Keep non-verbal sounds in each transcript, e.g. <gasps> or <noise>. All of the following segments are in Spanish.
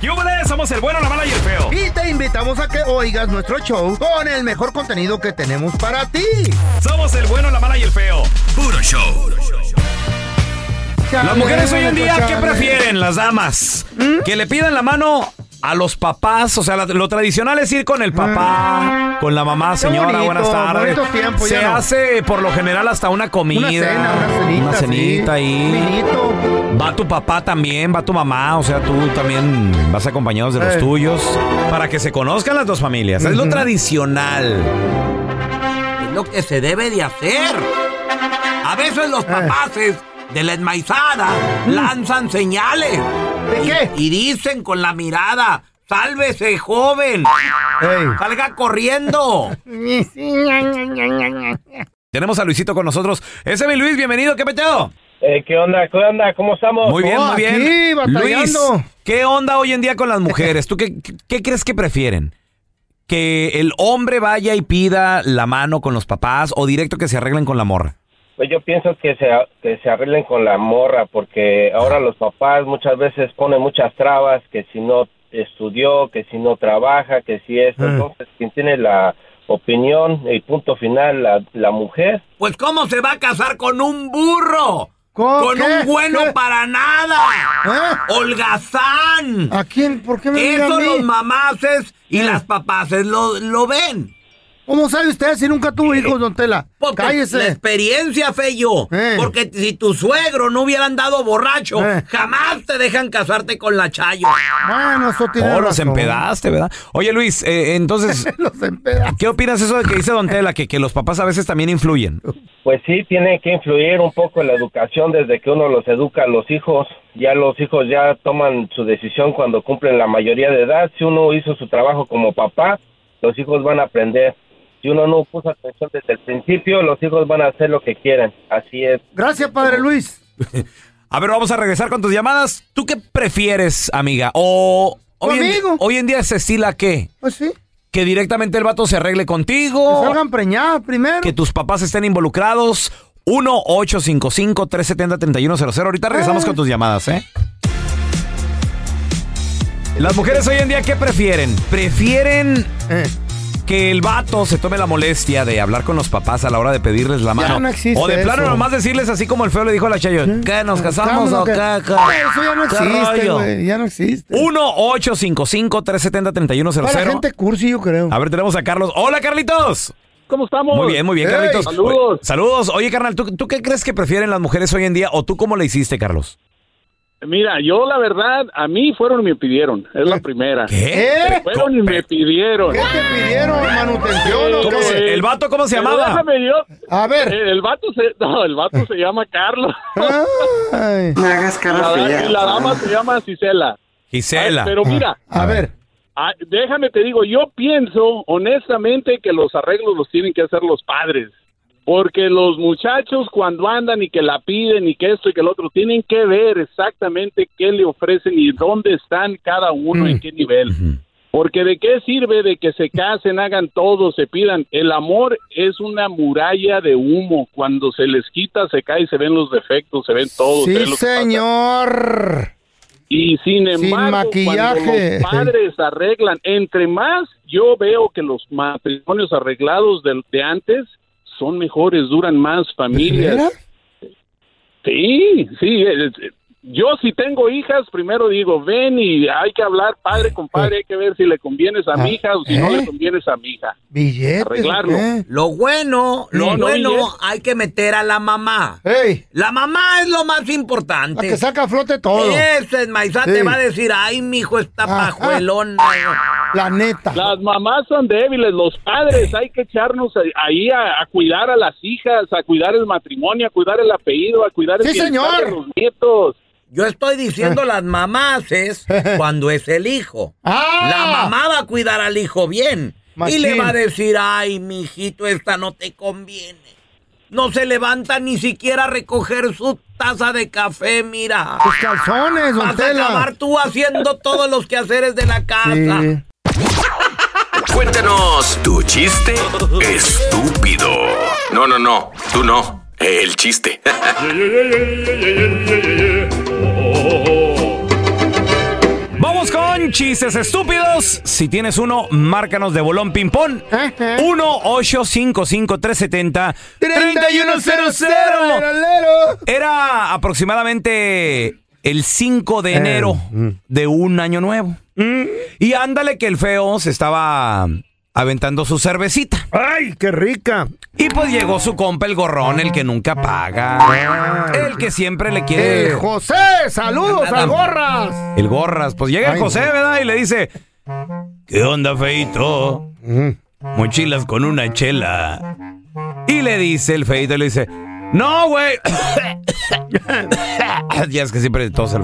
¡Yúbales! Somos el bueno, la mala y el feo. Y te invitamos a que oigas nuestro show con el mejor contenido que tenemos para ti. Somos el bueno, la mala y el feo. Puro show. Las mujeres hoy en día, ¿qué prefieren las damas? Que le pidan la mano a los papás, o sea, la- lo tradicional es ir con el papá, con la mamá, señora, bonito, buenas tardes. tiempos, Se ya no. hace por lo general hasta una comida, Una cena, una cenita, una cenita sí. ahí. Vinito. Va tu papá también, va tu mamá, o sea, tú también vas acompañados de los Eh. tuyos para que se conozcan las dos familias. Es lo Ujú. tradicional. Es lo que se debe de hacer. A veces los papaces de la enmaizada lanzan señales. ¿De Y- qué? Y, dicen con la mirada, sálvese joven, salga corriendo. <laughs> Tenemos a Luisito con nosotros. Ese es mi Luis, bienvenido, ¿qué peteo? Eh, ¿Qué onda? ¿Qué onda? ¿Cómo estamos? Muy bien, Oh, muy bien. aquí, batallando. Luis, ¿qué onda hoy en día con las mujeres? ¿Tú qué, qué- qué crees que prefieren? ¿Que el hombre vaya y pida la mano con los papás o directo que se arreglen con la morra? Pues yo pienso que se, que se arreglen con la morra, porque ahora los papás muchas veces ponen muchas trabas, que si no estudió, que si no trabaja, que si esto. Ah. Entonces, quien tiene la opinión y punto final, la, la mujer. Pues ¿cómo se va a casar con un burro? ¿Con Con un bueno ¿Qué? para nada. ¿Eh? Holgazán. ¿A quién? ¿Por qué me a Eso mí? los mamaces y Eh. las papaces lo, lo ven. ¿Cómo sabe usted si nunca tuvo hijos, don Tela? Porque La Cállese. experiencia, Feyo. Eh. Porque si tu suegro no hubiera andado borracho, Eh. jamás te dejan casarte con la Chayo. Bueno, eso tiene Oh, los empedaste, ¿verdad? Oye, Luis, eh, entonces, <laughs> Los empeda. ¿qué opinas eso de que dice Don Tela? Que, que los papás a veces también influyen. Pues sí, tiene que influir un poco en la educación desde que uno los educa a los hijos. Ya los hijos ya toman su decisión cuando cumplen la mayoría de edad. Si uno hizo su trabajo como papá, los hijos van a aprender. Si uno no puso atención desde el principio, los hijos van a hacer lo que quieren. Así es. Gracias, padre Luis. <laughs> A ver, vamos a regresar con tus llamadas. ¿Tú qué prefieres, amiga? O hoy en, Conmigo. hoy en día se estila qué? Pues sí. Que directamente el vato se arregle Que contigo. salgan preñadas primero. que tus papás estén involucrados. 1-855-370-3100. Ahorita regresamos Ah. con tus llamadas, ¿eh? Las mujeres hoy en día, ¿qué prefieren? ¿Prefieren Eh. Que el vato se tome la molestia de hablar con los papás a la hora de pedirles la mano? no existe o de plano eso. nomás decirles así como el feo le dijo a la Chayo, ¿qué, nos casamos o ¿Qué? Eso ya no ¿Qué existe, rollo? güey. Ya no existe. 1-855-370-3100. Para gente cursi, yo creo. A ver, tenemos a Carlos. Hola, Carlitos. ¿Cómo estamos? Muy bien, muy bien, Hey, Carlitos. saludos. Oye, Saludos. Oye, carnal, ¿tú, tú qué crees que prefieren las mujeres hoy en día o tú cómo le hiciste, Carlos? Mira, yo la verdad, a mí fueron y me pidieron. Es la primera. ¿Eh? Fueron y me pidieron. ¿Qué te pidieron? ¿Manutención o ¿Cómo qué? se- ¿El vato cómo se Pero llamaba? déjame yo. A ver. Eh, El vato se, <laughs> no, el vato se llama Carlos. Ay. No hagas cara La, fea. y la dama se llama Cisela. Gisela. Pero mira, A ver. ah, déjame te digo, yo pienso honestamente que los arreglos los tienen que hacer los padres. Porque los muchachos cuando andan y que la piden y que esto y que el otro, tienen que ver exactamente qué le ofrecen y dónde están cada uno, en qué nivel. Porque de qué sirve de que se <laughs> casen, hagan todo, se pidan. El amor es una muralla de humo. Cuando se les quita, se cae, se ven los defectos, se ven todo. se Sí, señor. Y sin embargo, maquillaje. cuando los padres arreglan, entre más yo veo que los matrimonios arreglados de, de antes son mejores, duran más familias. Sí, sí. eh, eh, Yo si tengo hijas, primero digo, ven y hay que hablar padre con padre, hay que ver si le convienes a mi hija o si no ¿Eh? le convienes a mi hija. Billetes. Arreglarlo. ¿eh? Lo bueno, lo No, no, bueno, es- hay que meter a la mamá. Ey, La mamá es lo más la importante. que saca a flote todo. Ese maizá Sí. te va a decir, ay, mijo, está Ajá. pajuelona. La neta. Las mamás son débiles, los padres hay que echarnos ahí a, a cuidar a las hijas, a cuidar el matrimonio, a cuidar el apellido, a cuidar el Sí, señor. de los nietos. Yo estoy diciendo <laughs> las mamás es <laughs> cuando es el hijo. Ah. La mamá va a cuidar al hijo bien. Y le va a decir, ay, mijito, esta no te conviene. No se levanta ni siquiera a recoger su taza de café, mira. Tus calzones, don Vas a acabar tú haciendo todos los quehaceres de la casa. Sí. Cuéntanos tu chiste estúpido. No, no, no, tú no. El chiste. Vamos con chistes estúpidos. Si tienes uno, márcanos de bolón ping-pong. Ajá. 1-855-370-3100. Lerolero. Era aproximadamente el 5 de enero de un año nuevo. Y ándale que el feo se estaba aventando su cervecita. Ay, qué rica. Y pues llegó su compa el gorrón, el que nunca paga. El que siempre le quiere... Eh, José, saludos a gorras. El gorras. Pues llega el José, ¿verdad? Y le dice... ¿Qué onda, feito? Mochilas con una chela. Y le dice el feito, le dice... No, güey. <coughs> ya es que siempre tos <coughs> el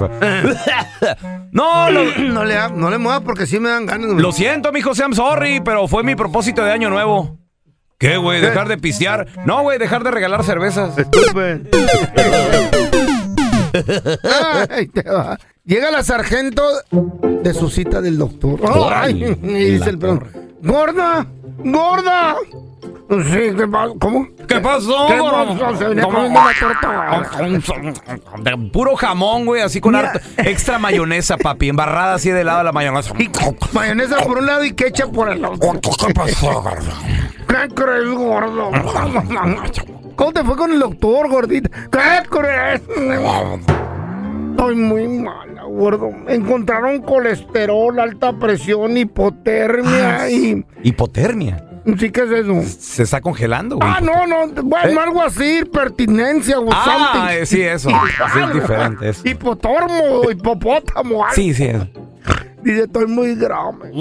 no, lo, No le, ha- no le muevas porque sí me dan ganas. lo siento, mi José, I'm sorry, pero fue mi propósito de año nuevo. ¿Qué, güey? ¿Dejar de pistear? No, güey, dejar de regalar cervezas. Estúpido. Ay, te va. Llega la sargento de su cita del doctor. Ay, <laughs> y dice el pelón, gorda, gorda. Sí, ¿qué pasa? ¿Cómo? ¿Qué pasó, ¿Qué pasó? Se venía ¿Cómo? comiendo la torta. De Puro jamón, güey, así con harta- extra mayonesa, papi, embarrada así de lado la mayonesa. Y mayonesa por un lado y ketchup por el otro. ¿Qué pasó, gordo? ¿Qué crees, gordo? ¿Cómo te fue con el doctor, gordita? ¿Qué crees? Estoy muy mala, gordo. Encontraron colesterol, alta presión, hipotermia y... Hipotermia. ¿Sí qué es eso? Se está congelando, güey. Ah, no, no, bueno, ¿Eh? algo así, pertinencia, o Ah, something. sí, eso. Sí, es diferente eso. Hipotormo, hipopótamo. algo. Sí, sí. Dice, estoy muy grave.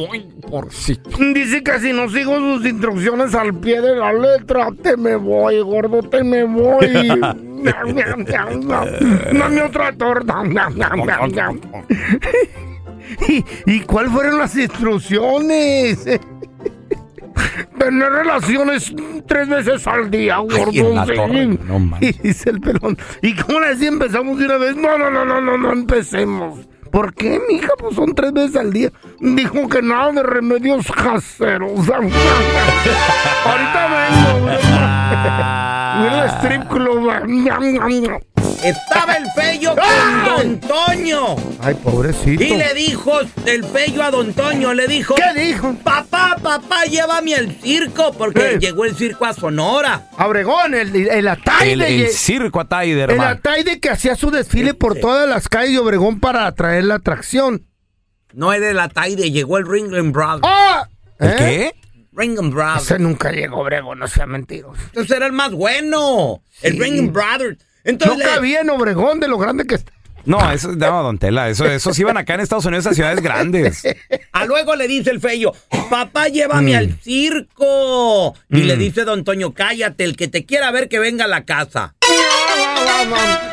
Dice que si no sigo sus instrucciones al pie de la letra, te me voy, gordo, te me voy. <laughs> Dame otra torta. <laughs> ¿Y, ¿Y cuál fueron las instrucciones? <laughs> Tener relaciones tres veces al día, gordo. sí. no y dice el pelón. ¿Y cómo le decía empezamos de una vez? No, no, no, no, no, no empecemos. ¿Por qué, mija? Pues son tres veces al día. Dijo que nada de remedios caseros. <laughs> Ahorita vengo. <laughs> Mira el strip club. Estaba el feyo con ¡Ay! Don Toño. Ay, pobrecito. Y le dijo el feyo a Don Toño, le dijo... ¿Qué dijo? Papá, papá, llévame al circo, porque Eh. llegó el circo a Sonora. Abregón, el, el Ataide. El, el circo Ataide, el hermano. Ataide que hacía su desfile por todas las calles de Obregón para atraer la atracción. No era el Ataide, llegó el Ringling Brothers. ¡Ah! ¿El ¿Eh? qué? Ringling Brothers. Ese nunca llegó a Obregón, no sea mentiroso. Entonces era el más bueno. El. Ringling Brothers. No Entonces cabía en Obregón de lo grande que está. No, eso no, Don Tela. Eso, esos iban acá en Estados Unidos a ciudades grandes. <laughs> A luego le dice el feyo, papá, llévame Mm. al circo. Y le dice don Toño, cállate, el que te quiera ver que venga a la casa. <laughs>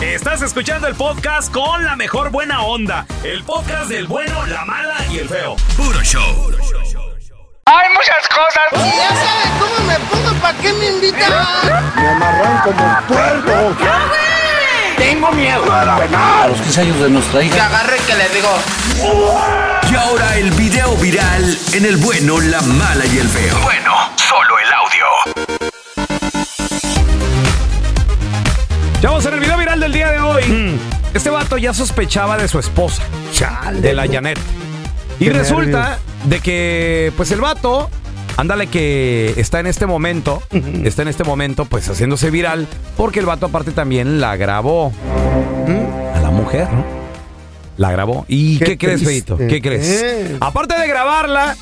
Estás escuchando el podcast con la mejor buena onda. El podcast del bueno, la mala y el feo. Puro show. Hay muchas cosas. Ya sabes cómo me pongo, ¿para qué me invitan? Me amarran como puerco. Tengo miedo. A los 15 años de nuestra Que hija. agarre que le digo. Y ahora el video viral en el bueno, la mala y el feo. Bueno, Chavos, en el video viral del día de hoy, este vato ya sospechaba de su esposa, de la Janet. Y resulta de que, pues el vato, ándale que está en este momento, está en este momento, pues haciéndose viral, porque el vato aparte también la grabó. A la mujer, ¿no? La grabó. ¿Y qué, Qué crees. Feito? ¿Qué crees? ¿Qué? Aparte de grabarla,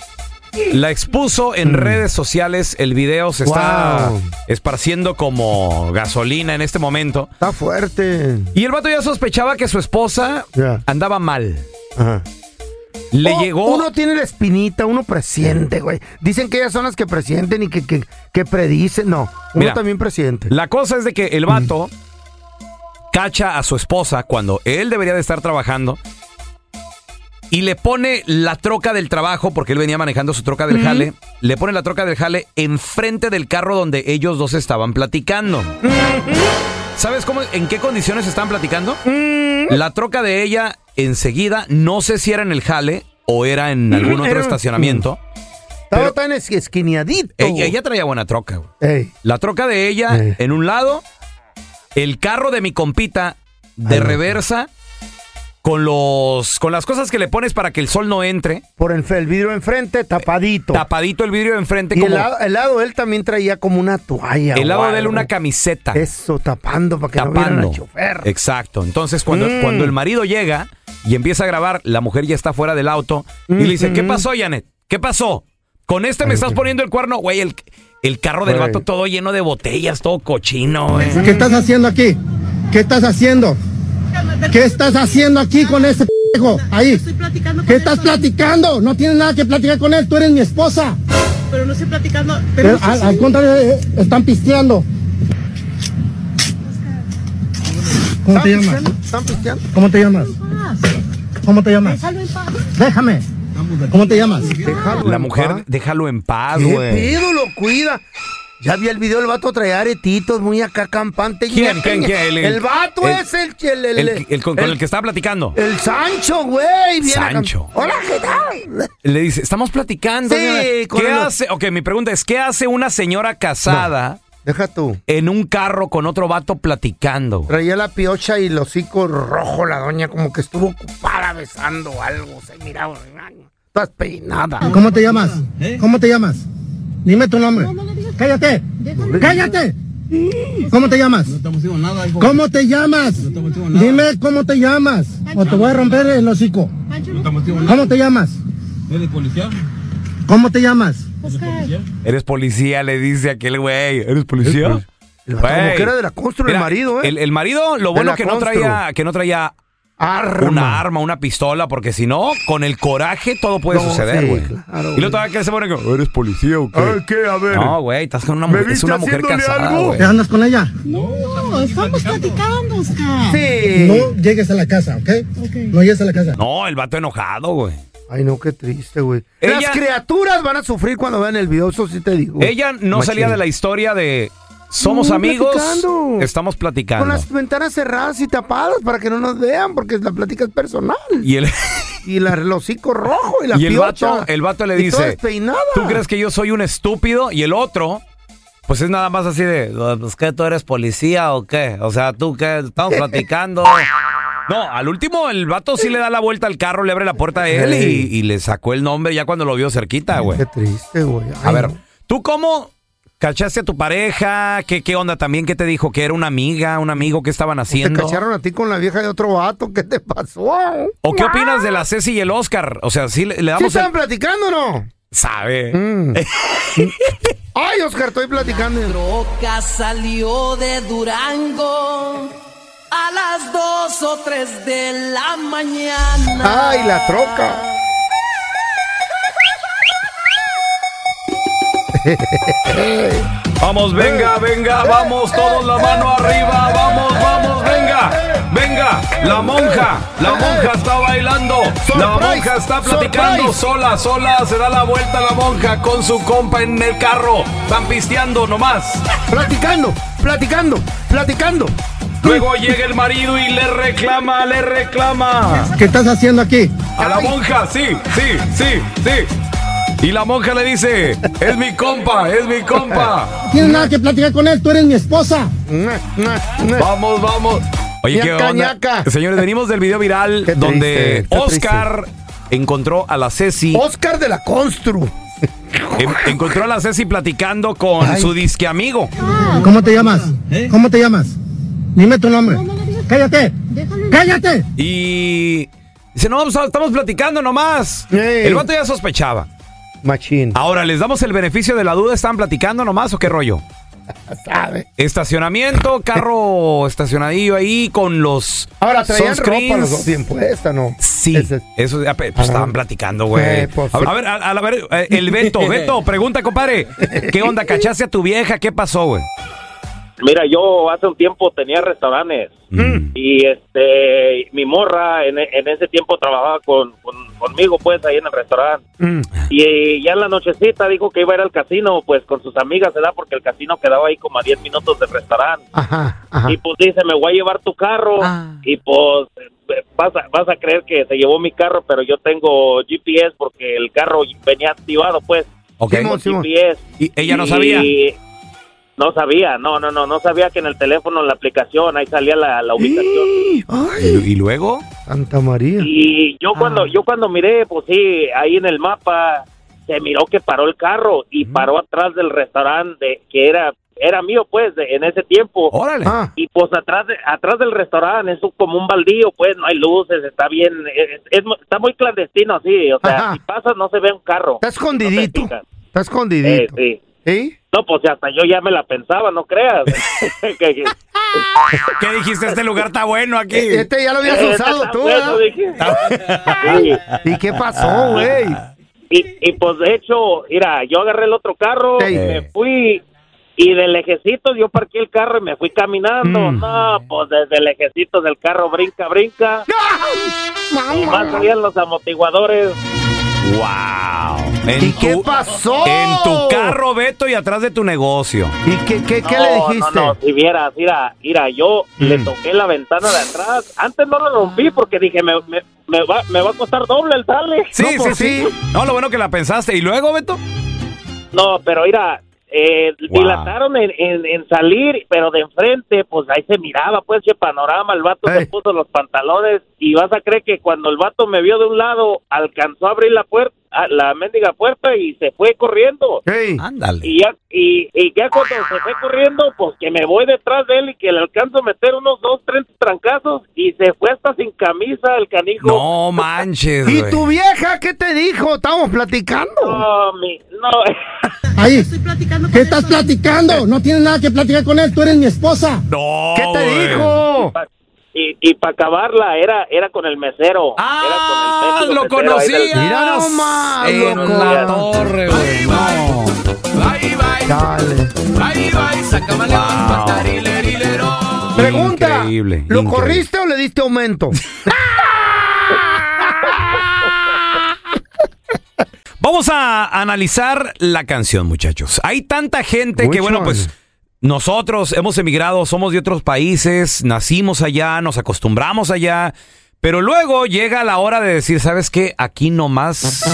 la expuso en redes sociales. El video se está Wow. esparciendo como gasolina en este momento. Está fuerte. Y el vato ya sospechaba que su esposa Ya. andaba mal. Ajá. Le Oh, llegó. Uno tiene la espinita, uno presiente, güey. Dicen que ellas son las que presienten y que, que, que predicen. No, uno Mira, también presiente. La cosa es de que el vato cacha a su esposa cuando él debería de estar trabajando y le pone la troca del trabajo, porque él venía manejando su troca del jale, le pone la troca del jale enfrente del carro donde ellos dos estaban platicando. ¿Sabes cómo, en qué condiciones estaban platicando? La troca de ella enseguida, no sé si era en el jale o era en algún otro estacionamiento. Estaba pero- tan es- esquineadito. Ella, ella traía buena troca. Ey. La troca de ella en un lado, el carro de mi compita de Ay, reversa con los con las cosas que le pones para que el sol no entre, Por el, el vidrio enfrente, tapadito. tapadito el vidrio de enfrente y como el lado, el lado él también traía como una toalla. el lado de él una camiseta Eso, tapando para que no tapando. al chofer. Exacto. Entonces cuando, Mm. cuando el marido llega y empieza a grabar, la mujer ya está fuera del auto y le dice, "¿Qué pasó, Janet? ¿Qué pasó? Con este me estás poniendo el cuerno, güey, el el carro del Güey. vato todo lleno de botellas, todo cochino, güey. ¿Qué estás haciendo aquí? ¿Qué estás haciendo? ¿Qué estás haciendo aquí con ese p***jo? Ahí. ¿Qué estás platicando? No tienes nada que platicar con él. Tú eres mi esposa. Pero no estoy platicando. Pero al, al contrario, eh, están pisteando. ¿Cómo te llamas? ¿Están pisteando? ¿Cómo te llamas? ¿Cómo te llamas? Déjame. ¿Cómo te llamas? Déjalo La mujer, paz. déjalo en paz, ¿Qué güey. Lo cuida. Ya vi el video, el vato traía aretitos muy acá campante. ¿Quién, quién, quién? El- El, vato el- es el... El, el, El, el con, con el que estaba platicando. el Sancho, güey. Sancho. Hola, ¿qué tal? Le dice, estamos platicando. Sí, con ¿Qué el- hace? Ok, mi pregunta es, ¿qué hace una señora casada Deja tú. en un carro con otro vato platicando? Traía la piocha y el hocico rojo la doña, como que estuvo ocupada besando algo. Se miraba. Estás peinada. ¿Cómo te llamas? ¿Cómo te llamas? Dime tu nombre. Cállate. Cállate. ¿Cómo te llamas? ¿Cómo te llamas? Dime cómo te llamas. O te voy a romper el hocico. ¿Cómo te llamas? ¿Cómo te llamas? Eres policía, le dice aquel güey. ¿Eres policía? Güey. que era de la constru, el marido, ¿eh? El, el marido, lo bueno que no traía, que no traía Arma. una arma, una pistola, porque si no, con el coraje todo puede No, suceder, sí, güey. claro, y luego todavía que se pone como, ¿eres policía o qué? Ay, ¿qué? A ver. No, güey, estás con una ¿Me mujer, es viste una mujer haciéndole casada, algo? güey. ¿Te andas con ella? No, estamos platicando, Oscar. Sí. No llegues a la casa, ¿ok? No llegues a la casa. No, el vato enojado, güey. Ay, no, qué triste, güey. Ella- Las criaturas van a sufrir cuando vean el video, eso sí te digo. Ella no Machín. salía de la historia de somos No, amigos, platicando. estamos platicando. Con las ventanas cerradas y tapadas para que no nos vean, porque la plática es personal. Y el, <laughs> Y la, el hocico rojo y la y el piocha. vato, el vato le Y dice. ¿tú crees que yo soy un estúpido? Y el otro, Pues es nada más así de, pues que tú eres policía o qué? O sea, tú qué, estamos <laughs> platicando. No, al último el vato sí le da la vuelta al carro, le abre la puerta a él y, y le sacó el nombre ya cuando lo vio cerquita, güey. Qué triste, güey. A ver. ¿tú cómo cachaste a tu pareja? ¿Qué, qué onda también? ¿Qué te dijo? ¿Que era una amiga, un amigo? ¿Qué estaban Te haciendo? cacharon a ti con la vieja de otro vato. ¿Qué te pasó? ¿O qué opinas de la Ceci y el Oscar? O sea, sí le, le ¿Sí damos estaban el... platicando o no? Sabe. Mm. <laughs> Ay, Oscar, estoy platicando. troca salió de Durango a las dos o tres de la mañana. Ay, la troca. <laughs> Vamos, venga, venga, vamos, todos la mano arriba, vamos, vamos, venga, venga, la monja, la monja está bailando, la monja está platicando sola, sola, se da la vuelta la monja con su compa en el carro, están pisteando nomás. Platicando, platicando, platicando. Luego llega el marido y le reclama, le reclama. ¿Qué estás haciendo aquí? A la monja, sí, sí, sí, sí. Y la monja le dice, es mi compa, es mi compa. No tienes nada que platicar con él, tú eres mi esposa. Vamos, vamos. Oye, ¿qué onda? ñaca. Señores, venimos del video viral Qué triste, donde Oscar encontró a la Ceci. Oscar de la Constru. en- encontró a la Ceci platicando con Ay. su disque amigo. ¿Cómo te llamas? ¿Cómo te llamas? Dime tu nombre. Cállate. Cállate. Y dice, no, pues, estamos platicando nomás. El vato ya sospechaba. Machín. Ahora, ¿les damos el beneficio de la duda? ¿Están platicando nomás o qué rollo? <laughs> ¿Sabe? Estacionamiento, carro <laughs> estacionadillo ahí con los Ahora traían ropa los dos bien puesta, ¿no? Sí, Ese- eso ya, pues, estaban platicando, güey. Eh, pues, a, a ver, a, a ver, eh, el Beto, <laughs> Beto, pregunta, compadre. ¿Qué onda? ¿Cachaste a tu vieja? ¿Qué pasó, güey? Mira, yo hace un tiempo tenía restaurantes Mm. y este mi morra en, en ese tiempo trabajaba con, con- conmigo pues ahí en el restaurante Mm. y ya en la nochecita dijo que iba a ir al casino pues con sus amigas, ¿verdad? Porque el casino quedaba ahí como a 10 minutos del restaurante Ajá, ajá. y pues dice, me voy a llevar tu carro y pues vas a, vas a creer que se llevó mi carro, pero yo tengo GPS porque el carro venía activado pues. Ok. Tengo GPS. ¿Y ella no sabía? Y no sabía, no, no, no, no sabía que en el teléfono, en la aplicación, ahí salía la, la ubicación. <gasps> ¿Y, y luego? Santa María. Y yo cuando, yo cuando miré, pues sí, ahí en el mapa, se miró que paró el carro y paró atrás del restaurante que era, era mío, pues, de- en ese tiempo. Órale. Ah, Y pues atrás, de- atrás del restaurante es un- como un baldío, pues, no hay luces, está bien, es- está muy clandestino así, o sea, Ajá. si pasas no se ve un carro. está No escondidito. Está Eh, escondidito. sí. ¿Sí? No, pues hasta yo ya me la pensaba, no creas. <laughs> ¿Qué dijiste? Este lugar está bueno aquí. Este ya lo habías Este usado tú, bueno, ¿verdad? dije. ¿Y qué pasó, güey? Y, y pues de hecho, mira, yo agarré el otro carro, Sí. y me fui y del lejecito yo parqué el carro y me fui caminando. Mm. No, pues desde el lejecito del carro brinca, brinca. Y más salían los amortiguadores. ¡Wow! En ¿Y qué pasó? En tu carro, Beto, y atrás de tu negocio. ¿Y qué, qué, qué no, le dijiste? No, no, si vieras, mira, mira, yo Mm. le toqué la ventana de atrás. Antes no lo rompí porque dije, me, me, me va, me va a costar doble el darle. Sí, No, sí, pues sí. No, lo bueno que la pensaste. ¿Y luego, Beto? No, pero mira, eh, Wow. dilataron en, en, en salir, pero de enfrente, pues ahí se miraba, pues, ese panorama. El vato Ey. se puso los pantalones y vas a creer que cuando el vato me vio de un lado, alcanzó a abrir la puerta, a- la mendiga puerta y se fue corriendo. Ey, Ándale. Y ya, y, y ya cuando se fue corriendo, pues que me voy detrás de él y que le alcanzo a meter unos dos, tres trancazos y se fue hasta sin camisa el canijo. No manches, ¿Y tu vieja qué te dijo? Estábamos platicando. No, mi, no. <laughs> Ahí. Estoy platicando con ¿Qué estás platicando? No tienes nada que platicar con él, tú eres mi esposa. No, ¿Qué te güey. dijo? Y, y para acabarla, era, era con el mesero. Ah, era con el mendigo lo mesero conocía. Mira nomás, En la torre, güey. No. Dale. Wow. Pregunta. Increíble, ¿Lo increíble. corriste o le diste aumento? <laughs> Vamos a analizar la canción, muchachos. Hay tanta gente que, bueno, one? pues nosotros hemos emigrado, somos de otros países, nacimos allá, nos acostumbramos allá, pero luego llega la hora de decir, ¿sabes qué? Aquí nomás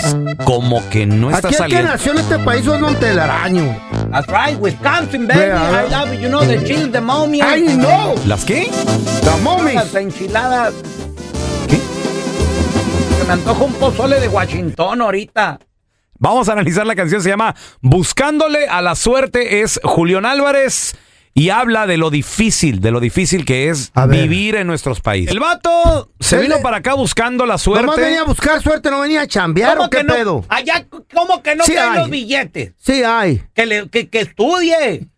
como que no está Aquí el que saliendo. nació en este país es Montelaraño. That's right, Wisconsin, baby. Yeah. I love it. You know the chili, the mommy. I know. ¿Las qué? The mommies. Las enchiladas. ¿Qué? Se me antoja un pozole de Washington ahorita. Vamos a analizar la canción, se llama Buscándole a la suerte, es Julián Álvarez y habla de lo difícil, de lo difícil que es vivir en nuestros países. El vato se vino para acá buscando la suerte. Nomás venía a buscar suerte, no venía a chambear ¿Cómo o qué que no? pedo. Allá, ¿cómo que no Sí hay. los billetes? Sí hay. Que, le- que, que estudie.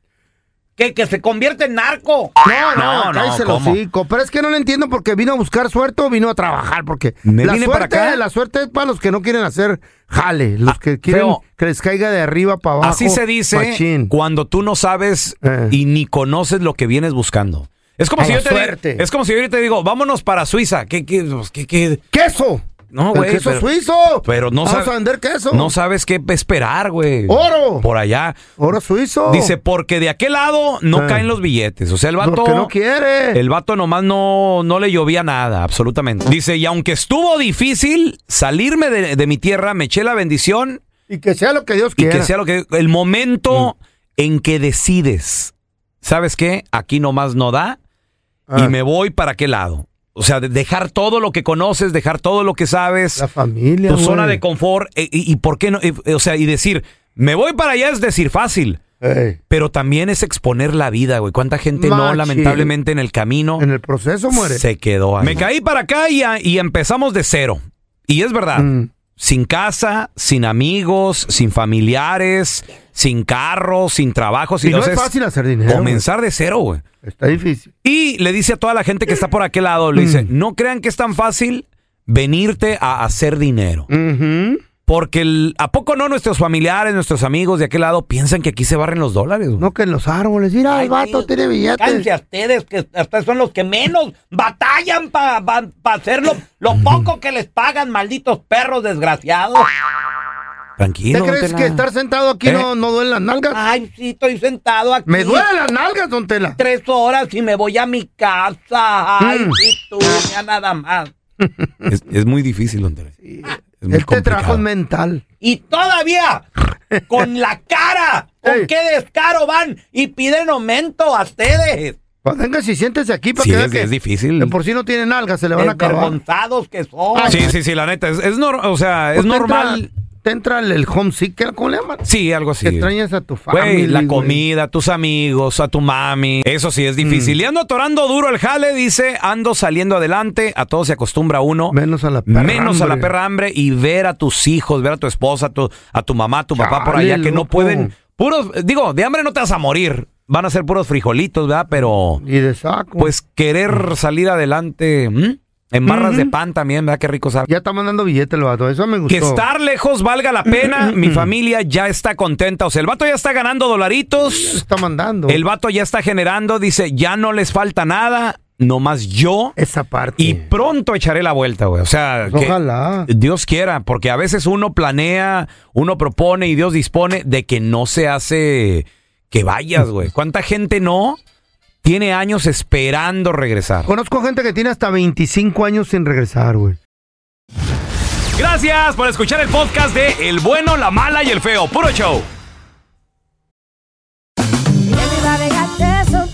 Que, que se convierte en narco. No, no, cállese el hocico. Pero es que no le entiendo porque vino a buscar suerte o vino a trabajar. Porque Me la vine suerte, para acá. la suerte es para los que no quieren hacer jale, los que quieren feo. que les caiga de arriba para abajo. Así se dice machín. cuando tú no sabes y ni conoces lo que vienes buscando. Es como A si la yo te suerte. es como si yo te digo, vámonos para Suiza. ¿Qué, qué, pues, qué, qué? ¡Queso! No, güey. queso pero- suizo. Pero no Vamos sabes. a vender queso. No sabes qué esperar, güey. ¡Oro! Por allá. Oro suizo. Dice, porque de aquel lado no Eh. caen los billetes. O sea, el vato. Porque no quiere. El vato nomás no, no le llovía nada, absolutamente. Dice, y aunque estuvo difícil salirme de, de mi tierra, me eché la bendición Y que sea lo que Dios y quiera. que sea lo que. El momento en que decides, ¿sabes qué? Aquí nomás no da Ah. y me voy para qué lado. O sea, de- dejar todo lo que conoces, dejar todo lo que sabes. La familia. tu güey. zona de confort. e- y, y por qué no? O sea, y decir, me voy para allá es decir fácil. Ey. Pero también es exponer la vida, güey. ¿Cuánta gente no, lamentablemente, en el camino En el proceso muere. se quedó ahí? Me caí para acá y, a- y empezamos de cero. Y es verdad. Mm. Sin casa, sin amigos, sin familiares, sin carro, sin trabajo. Sin Y no es fácil hacer dinero. Comenzar de cero, güey. Está difícil. Y le dice a toda la gente que está por aquel lado, le dice, Mm. no crean que es tan fácil venirte a hacer dinero. Porque el- ¿a poco no nuestros familiares, nuestros amigos de aquel lado piensan que aquí se barren los dólares? güey? No que en los árboles. Mira, el vato tiene billetes. Cállense a ustedes, que hasta son los que menos batallan para hacer lo, lo poco que les pagan, malditos perros desgraciados. Tranquilo. ¿Te crees que estar sentado aquí ¿Eh? no, no duele las nalgas? Ay, sí, estoy sentado aquí. Me duelen las nalgas, don Tela. Tres horas y me voy a mi casa. Ay, Mm. sí, tú, ya nada más. <laughs> Es, es muy difícil, don Tela. Muy Este trabajo complicado. es mental. Y todavía, con la cara, con Ey. qué descaro van y piden aumento a ustedes. Pues venga, si siéntese aquí para Sí, que es, que es difícil. de por sí no tiene nalgas, se le van a acabar. Que son. Sí, sí, sí, la neta. Es, o sea, es normal. Te entra el, el homesick, ¿cómo le llaman? Sí, algo así. Que extrañas a tu familia. Güey, la comida, tus amigos, a tu mami. Eso sí es difícil. Mm. Y ando atorando duro el jale, dice, ando saliendo adelante. A todo se acostumbra uno. Menos a la perra. Menos a la perra hambre y ver a tus hijos, ver a tu esposa, a tu, a tu mamá, a tu papá por allá que no pueden. Puros, digo, de hambre no te vas a morir. Van a ser puros frijolitos, ¿verdad? Pero, Y de saco. pues, querer salir adelante. En barras de pan también, ¿verdad? Qué rico sabe. Ya está mandando billete el vato. Eso me gustó. Que estar lejos valga la pena. <clears throat> Mi familia ya está contenta. O sea, el vato ya está ganando dolaritos. Está mandando. El vato ya está generando. Dice, ya no les falta nada. Nomás yo. Esa parte. Y pronto echaré la vuelta, güey. O sea, Pues que ojalá. Dios quiera. Porque a veces uno planea, uno propone y Dios dispone de que no se hace que vayas, güey. ¿Cuánta gente no tiene años esperando regresar? Conozco gente que tiene hasta 25 años sin regresar, güey. Gracias por escuchar el podcast de El Bueno, la Mala y el Feo. Puro show.